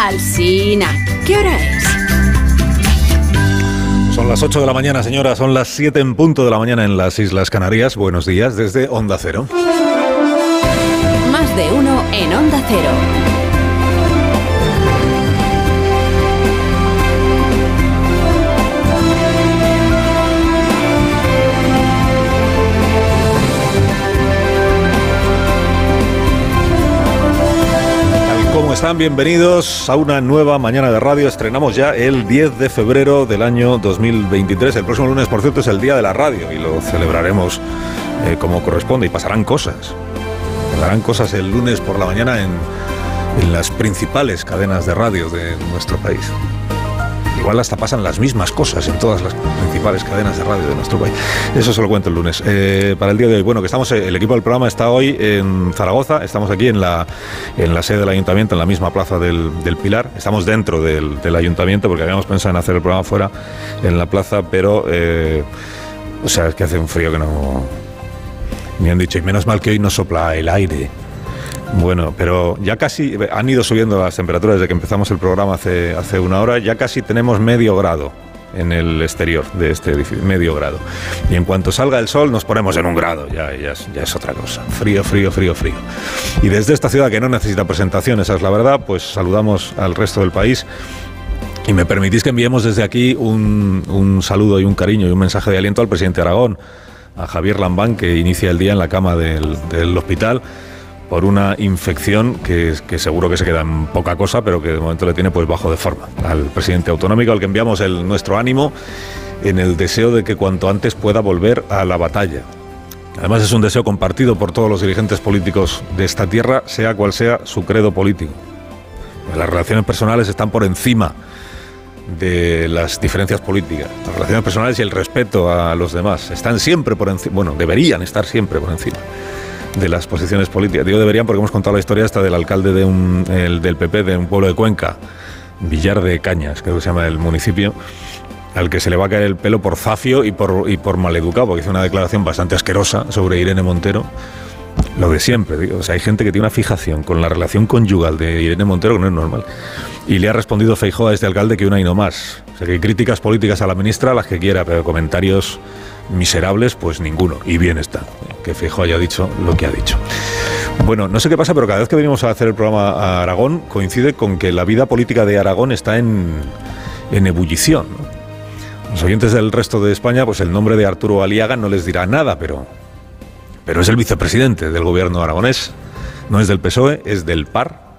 Alsina, ¿qué hora es? Son las 8 de la mañana, señora, son las 7 en punto de la mañana en las Islas Canarias. Buenos días desde Onda Cero. Más de uno en Onda Cero. Están? Bienvenidos a una nueva mañana de radio. Estrenamos ya el 10 de febrero del año 2023. El próximo lunes, por cierto, es el Día de la Radio y lo celebraremos eh, como corresponde y pasarán cosas. Pasarán cosas el lunes por la mañana en, en las principales cadenas de radio de nuestro país. Igual hasta pasan las mismas cosas en todas las principales cadenas de radio de nuestro país. Eso se lo cuento el lunes. Eh, para el día de hoy, bueno, que estamos, el equipo del programa está hoy en Zaragoza, estamos aquí en la, en la sede del ayuntamiento, en la misma plaza del, Pilar. Estamos dentro del, del, ayuntamiento porque habíamos pensado en hacer el programa fuera, en la plaza, pero, eh, o sea, es que hace un frío que no... Me han dicho, y menos mal que hoy no sopla el aire. Bueno, pero ya casi han ido subiendo las temperaturas desde que empezamos el programa hace, hace una hora, ya casi tenemos medio grado en el exterior de este edificio, medio grado. Y en cuanto salga el sol nos ponemos en un grado, ya, ya, es, ya es otra cosa. Frío, frío, frío, frío. Y desde esta ciudad que no necesita presentación, esa es la verdad, pues saludamos al resto del país. Y me permitís que enviemos desde aquí un, un saludo y un cariño y un mensaje de aliento al presidente de Aragón, a Javier Lambán, que inicia el día en la cama del hospital por una infección que, que, seguro que se queda en poca cosa, pero que de momento le tiene pues bajo de forma al presidente autonómico, al que enviamos el, nuestro ánimo en el deseo de que cuanto antes pueda volver a la batalla. Además es un deseo compartido por todos los dirigentes políticos de esta tierra, sea cual sea su credo político. Las relaciones personales están por encima de las diferencias políticas. Las relaciones personales y el respeto a los demás están siempre por encima, bueno, deberían estar siempre por encima de las posiciones políticas. Digo deberían porque hemos contado la historia esta del alcalde de un, el, del PP de un pueblo de Cuenca, Villar de Cañas, creo que se llama el municipio, al que se le va a caer el pelo por zafio y por, y por maleducado, porque hizo una declaración bastante asquerosa sobre Irene Montero. Lo de siempre, digo. O sea, hay gente que tiene una fijación con la relación conyugal de Irene Montero que no es normal. Y le ha respondido Feijóo a este alcalde que una y no más. O sea, que críticas políticas a la ministra, las que quiera, pero comentarios miserables, pues ninguno. Y bien está, que Feijóo haya dicho lo que ha dicho. Bueno, no sé qué pasa, pero cada vez que venimos a hacer el programa a Aragón coincide con que la vida política de Aragón está en, en ebullición. Los oyentes del resto de España, pues el nombre de Arturo Aliaga no les dirá nada, pero, pero es el vicepresidente del gobierno aragonés. No es del PSOE, es del PAR,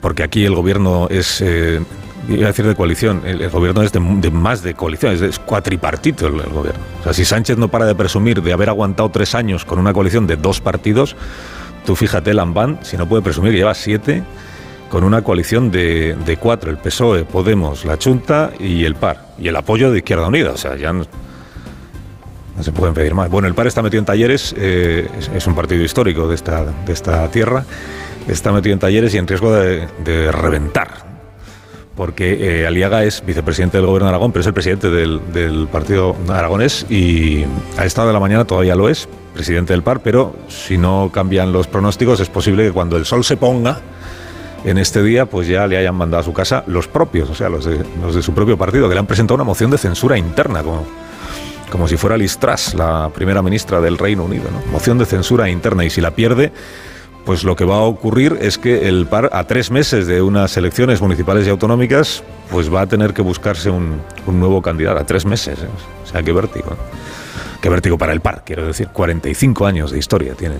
porque aquí el gobierno es eh, iba a decir de coalición, el, gobierno es de, más de coalición, es, cuatripartito el, gobierno. O sea, si Sánchez no para de presumir de haber aguantado tres años con una coalición de dos partidos, tú fíjate, Lambán, si no puede presumir lleva siete con una coalición de, de cuatro, el PSOE, Podemos, la Junta y el PAR, y el apoyo de Izquierda Unida, o sea, ya no, no se pueden pedir más. Bueno, el PAR está metido en talleres, eh, es, un partido histórico de esta, de esta tierra, está metido en talleres y en riesgo de reventar, porque eh, Aliaga es vicepresidente del gobierno de Aragón, pero es el presidente del, partido aragonés y a esta de la mañana todavía lo es, presidente del PAR, pero si no cambian los pronósticos es posible que cuando el sol se ponga en este día pues ya le hayan mandado a su casa los propios, o sea, los de, su propio partido, que le han presentado una moción de censura interna, como, como si fuera Liz Truss, la primera ministra del Reino Unido, moción de censura interna y si la pierde pues lo que va a ocurrir es que el PAR, a tres meses de unas elecciones municipales y autonómicas, pues va a tener que buscarse un, nuevo candidato. A tres meses. ¿eh? O sea, qué vértigo. Qué vértigo para el PAR, quiero decir. 45 años de historia tiene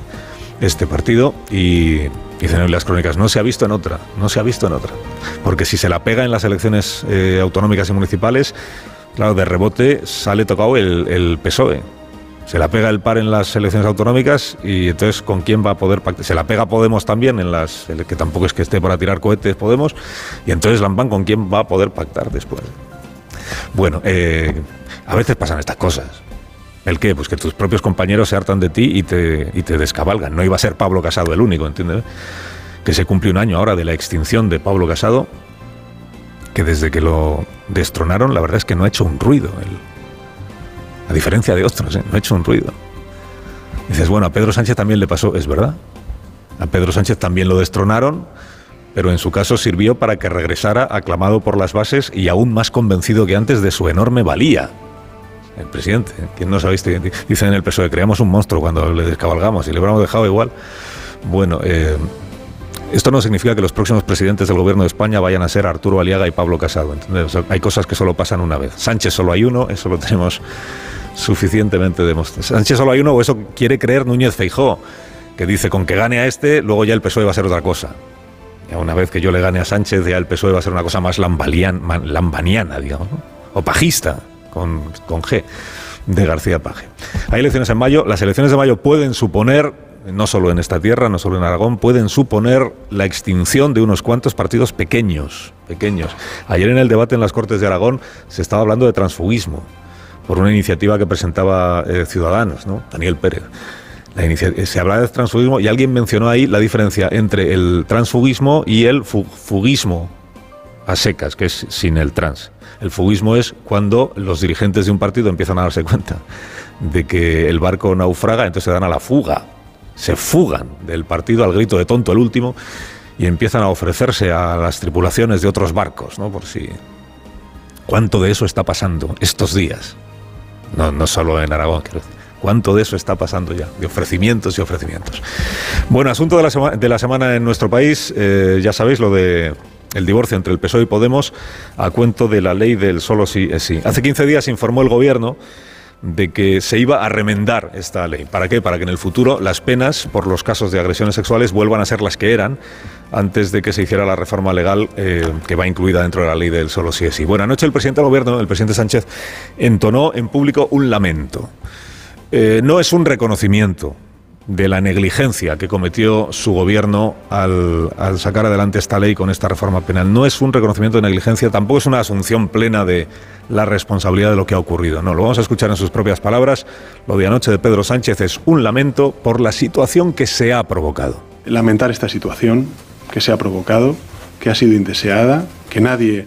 este partido y dicen en las crónicas, no se ha visto en otra, no se ha visto en otra. Porque si se la pega en las elecciones eh, autonómicas y municipales, claro, de rebote sale tocado el PSOE, se la pega el par en las elecciones autonómicas y entonces con quién va a poder pactar. Se la pega Podemos también en las que tampoco es que esté para tirar cohetes Podemos y entonces Lambán con quién va a poder pactar después. Bueno, eh, a veces pasan estas cosas. ¿El qué? Pues que tus propios compañeros se hartan de ti y te, y te descabalgan. No iba a ser Pablo Casado el único, ¿entiendes? Que se cumple un año ahora de la extinción de Pablo Casado, que desde que lo destronaron, la verdad es que no ha hecho un ruido. El, a diferencia de otros, ¿eh? no ha hecho un ruido. Dices, bueno, a Pedro Sánchez también le pasó, es verdad. A Pedro Sánchez también lo destronaron, pero en su caso sirvió para que regresara aclamado por las bases y aún más convencido que antes de su enorme valía. El presidente, quien no sabéis, dice en el PSOE, creamos un monstruo cuando le descabalgamos y le hubiéramos dejado igual. Bueno, eh, esto no significa que los próximos presidentes del gobierno de España vayan a ser Arturo Aliaga y Pablo Casado. hay cosas que solo pasan una vez. Sánchez solo hay uno, eso lo tenemos suficientemente demostrado. Sánchez solo hay uno, o eso quiere creer Núñez Feijó, que dice con que gane a este, luego ya el PSOE va a ser otra cosa una vez que yo le gane a Sánchez, ya el PSOE va a ser una cosa más lambaniana, digamos, o pajista, con, con G, de García Paje. Hay elecciones en mayo. Las elecciones de mayo pueden suponer, no solo en esta tierra, no solo en Aragón, pueden suponer la extinción de unos cuantos partidos pequeños, pequeños. Ayer en el debate en las Cortes de Aragón se estaba hablando de transfugismo por una iniciativa que presentaba eh, Ciudadanos, ¿no? Daniel Pérez se habla de transfugismo y alguien mencionó ahí la diferencia entre el transfugismo y el fugismo a secas, que es sin el trans. El fugismo es cuando los dirigentes de un partido empiezan a darse cuenta de que el barco naufraga, entonces se dan a la fuga, se fugan del partido al grito de tonto el último y empiezan a ofrecerse a las tripulaciones de otros barcos, ¿no? Por si cuánto de eso está pasando estos días. No, no solo en Aragón, quiero decir. ¿Cuánto de eso está pasando ya? De ofrecimientos y ofrecimientos. Bueno, asunto de la, de la semana en nuestro país, eh, ya sabéis lo de el divorcio entre el PSOE y Podemos a cuento de la ley del solo sí es sí. Hace 15 días informó el gobierno de que se iba a remendar esta ley. ¿Para qué? Para que en el futuro las penas por los casos de agresiones sexuales vuelvan a ser las que eran antes de que se hiciera la reforma legal eh, que va incluida dentro de la ley del solo sí es sí. Buenas anoche el presidente del gobierno, el presidente Sánchez, entonó en público un lamento. Eh, no es un reconocimiento de la negligencia que cometió su gobierno al, sacar adelante esta ley con esta reforma penal. No es un reconocimiento de negligencia, tampoco es una asunción plena de la responsabilidad de lo que ha ocurrido. No, lo vamos a escuchar en sus propias palabras. Lo de anoche de Pedro Sánchez es un lamento por la situación que se ha provocado. Lamentar esta situación que se ha provocado, que ha sido indeseada, que nadie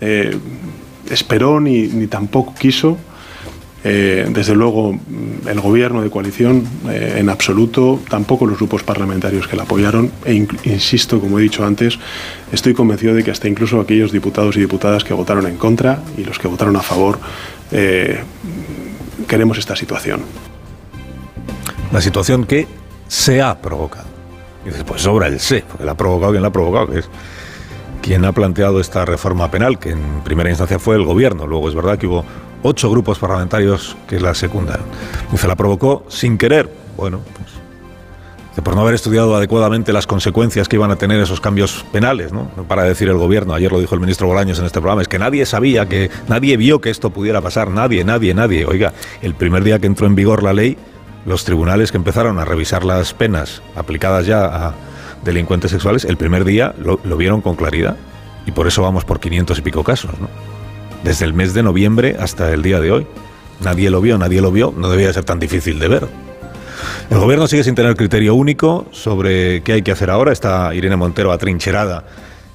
eh, esperó ni, ni tampoco quiso eh, desde luego, el gobierno de coalición eh, en absoluto, tampoco los grupos parlamentarios que la apoyaron, e insisto, como he dicho antes, estoy convencido de que hasta incluso aquellos diputados y diputadas que votaron en contra y los que votaron a favor, eh, queremos esta situación. La situación que se ha provocado. Dices, pues sobra el se, porque la ha provocado quien la ha provocado, que es quien ha planteado esta reforma penal, que en primera instancia fue el gobierno. Luego es verdad que hubo ocho grupos parlamentarios que la secundaron. Y se la provocó sin querer. Bueno, pues, por no haber estudiado adecuadamente las consecuencias que iban a tener esos cambios penales, ¿no? Para decir el gobierno, ayer lo dijo el ministro Bolaños en este programa, es que nadie sabía, que nadie vio que esto pudiera pasar, nadie, nadie, nadie. Oiga, el primer día que entró en vigor la ley, los tribunales que empezaron a revisar las penas aplicadas ya a delincuentes sexuales, el primer día lo, lo vieron con claridad. Y por eso vamos por 500 y pico casos, ¿no? Desde el mes de noviembre hasta el día de hoy. Nadie lo vio, nadie lo vio, no debía ser tan difícil de ver. El gobierno sigue sin tener criterio único sobre qué hay que hacer ahora. Está Irene Montero atrincherada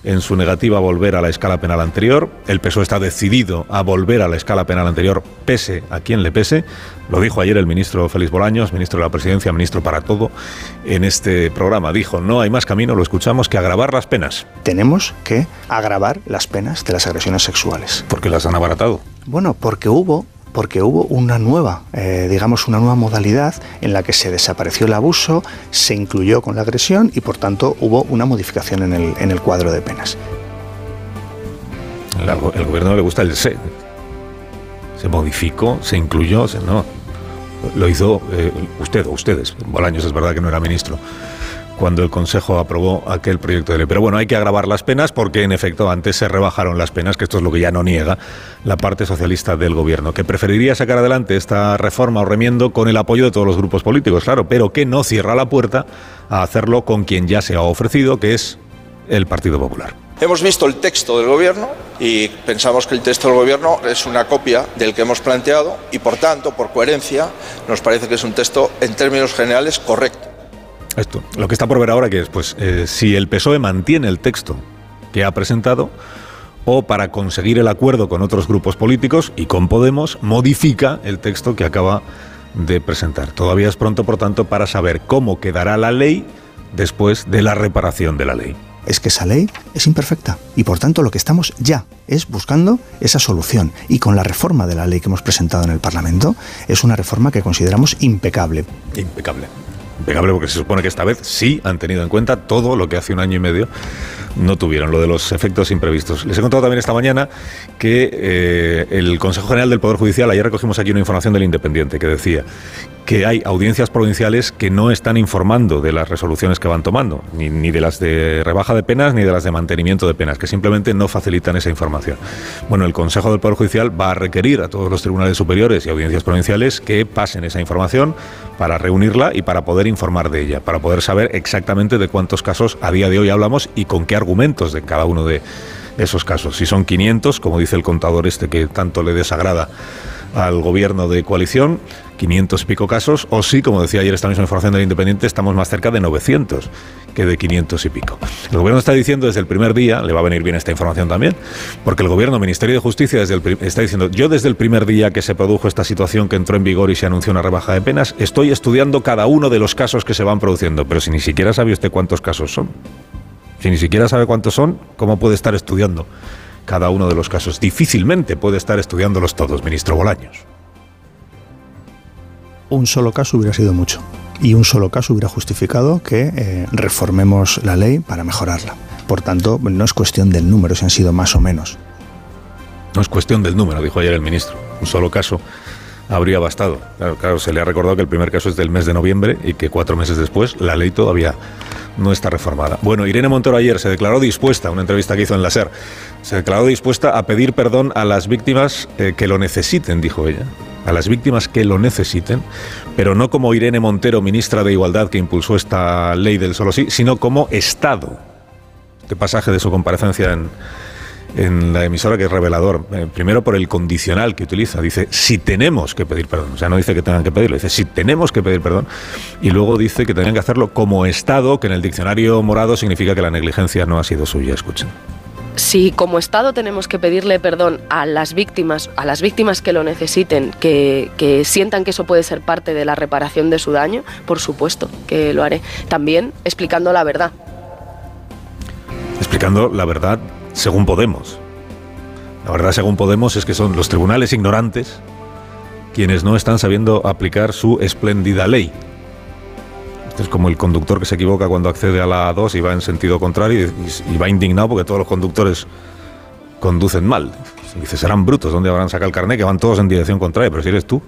en su negativa a volver a la escala penal anterior. El PSOE está decidido a volver a la escala penal anterior, pese a quien le pese. Lo dijo ayer el ministro Félix Bolaños, ministro de la Presidencia, ministro para todo, en este programa. Dijo, no hay más camino, lo escuchamos, que agravar las penas. Tenemos que agravar las penas de las agresiones sexuales. ¿Por qué las han abaratado? Bueno, porque hubo porque hubo una nueva, eh, digamos, una nueva modalidad en la que se desapareció el abuso, se incluyó con la agresión y por tanto hubo una modificación en el, en el cuadro de penas. El, gobierno le gusta el se. Se modificó, se incluyó, se, no. Lo hizo eh, usted o ustedes. Bolaños es verdad que no era ministro cuando el Consejo aprobó aquel proyecto de ley. Pero bueno, hay que agravar las penas porque en efecto antes se rebajaron las penas, que esto es lo que ya no niega la parte socialista del gobierno, que preferiría sacar adelante esta reforma o remiendo con el apoyo de todos los grupos políticos, claro, pero que no cierra la puerta a hacerlo con quien ya se ha ofrecido, que es el Partido Popular. Hemos visto el texto del Gobierno y pensamos que el texto del Gobierno es una copia del que hemos planteado y, por tanto, por coherencia, nos parece que es un texto, en términos generales, correcto. Esto, lo que está por ver ahora que es, pues, eh, si el PSOE mantiene el texto que ha presentado o para conseguir el acuerdo con otros grupos políticos y con Podemos modifica el texto que acaba de presentar. Todavía es pronto, por tanto, para saber cómo quedará la ley después de la reparación de la ley. es que esa ley es imperfecta y por tanto lo que estamos ya es buscando esa solución y con la reforma de la ley que hemos presentado en el Parlamento es una reforma que consideramos impecable. Impecable. Impecable porque se supone que esta vez sí han tenido en cuenta todo lo que hace un año y medio no tuvieron, lo de los efectos imprevistos. Les he contado también esta mañana que eh, el Consejo General del Poder Judicial, ayer recogimos aquí una información del Independiente que decía que hay audiencias provinciales que no están informando de las resoluciones que van tomando, ni, ni, de las de rebaja de penas ni de las de mantenimiento de penas, que simplemente no facilitan esa información. Bueno, el Consejo del Poder Judicial va a requerir a todos los tribunales superiores y audiencias provinciales que pasen esa información para reunirla y para poder informar de ella, para poder saber exactamente de cuántos casos a día de hoy hablamos y con qué argumentos de cada uno de esos casos. Si son 500, como dice el contador este que tanto le desagrada al gobierno de coalición, 500 y pico casos, o sí, como decía ayer esta misma información del Independiente, estamos más cerca de 900 que de 500 y pico. El gobierno está diciendo desde el primer día, le va a venir bien esta información también, porque el gobierno, Ministerio de Justicia, desde el, está diciendo, yo desde el primer día que se produjo esta situación que entró en vigor y se anunció una rebaja de penas, estoy estudiando cada uno de los casos que se van produciendo, pero si ni siquiera sabe usted cuántos casos son. Si ni siquiera sabe cuántos son, ¿cómo puede estar estudiando cada uno de los casos? Difícilmente puede estar estudiándolos todos, ministro Bolaños un solo caso hubiera sido mucho. Y un solo caso hubiera justificado que eh, reformemos la ley para mejorarla. Por tanto, no es cuestión del número, si han sido más o menos. No es cuestión del número, dijo ayer el ministro. Un solo caso habría bastado. Claro, se le ha recordado que el primer caso es del mes de noviembre y que cuatro meses después la ley todavía no está reformada. Bueno, Irene Montero ayer se declaró dispuesta, una entrevista que hizo en la SER, se declaró dispuesta a pedir perdón a las víctimas eh, que lo necesiten, dijo ella a las víctimas que lo necesiten, pero no como Irene Montero, ministra de Igualdad, que impulsó esta ley del solo sí, sino como Estado. Este pasaje de su comparecencia en, la emisora que es revelador. Eh, primero por el condicional que utiliza. Dice, si tenemos que pedir perdón. O sea, no dice que tengan que pedirlo, dice, si tenemos que pedir perdón. Y luego dice que tendrían que hacerlo como Estado, que en el diccionario morado significa que la negligencia no ha sido suya. Escuchen si como Estado tenemos que pedirle perdón a las víctimas, a las víctimas que lo necesiten, que, sientan que eso puede ser parte de la reparación de su daño, por supuesto que lo haré. También explicando la verdad. Explicando la verdad según Podemos. La verdad según Podemos es que son los tribunales ignorantes quienes no están sabiendo aplicar su espléndida ley es como el conductor que se equivoca cuando accede a la 2 y va en sentido contrario y, va indignado porque todos los conductores conducen mal. Dice, serán brutos, ¿dónde habrán sacado el carnet? Que van todos en dirección contraria, pero si eres tú.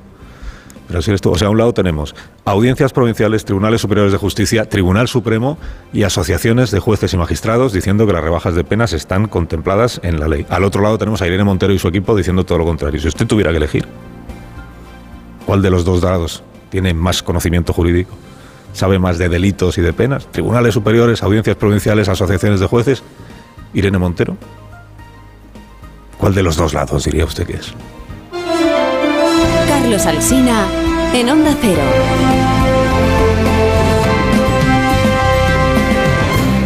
Pero si eres tú. O sea, a un lado tenemos audiencias provinciales, tribunales superiores de justicia, Tribunal Supremo y asociaciones de jueces y magistrados diciendo que las rebajas de penas están contempladas en la ley. Al otro lado tenemos a Irene Montero y su equipo diciendo todo lo contrario. Si usted tuviera que elegir, ¿cuál de los dos lados tiene más conocimiento jurídico? Sabe más de delitos y de penas, tribunales superiores, audiencias provinciales, asociaciones de jueces. Irene Montero. ¿Cuál de los dos lados diría usted que es? Carlos Alsina en Onda Cero.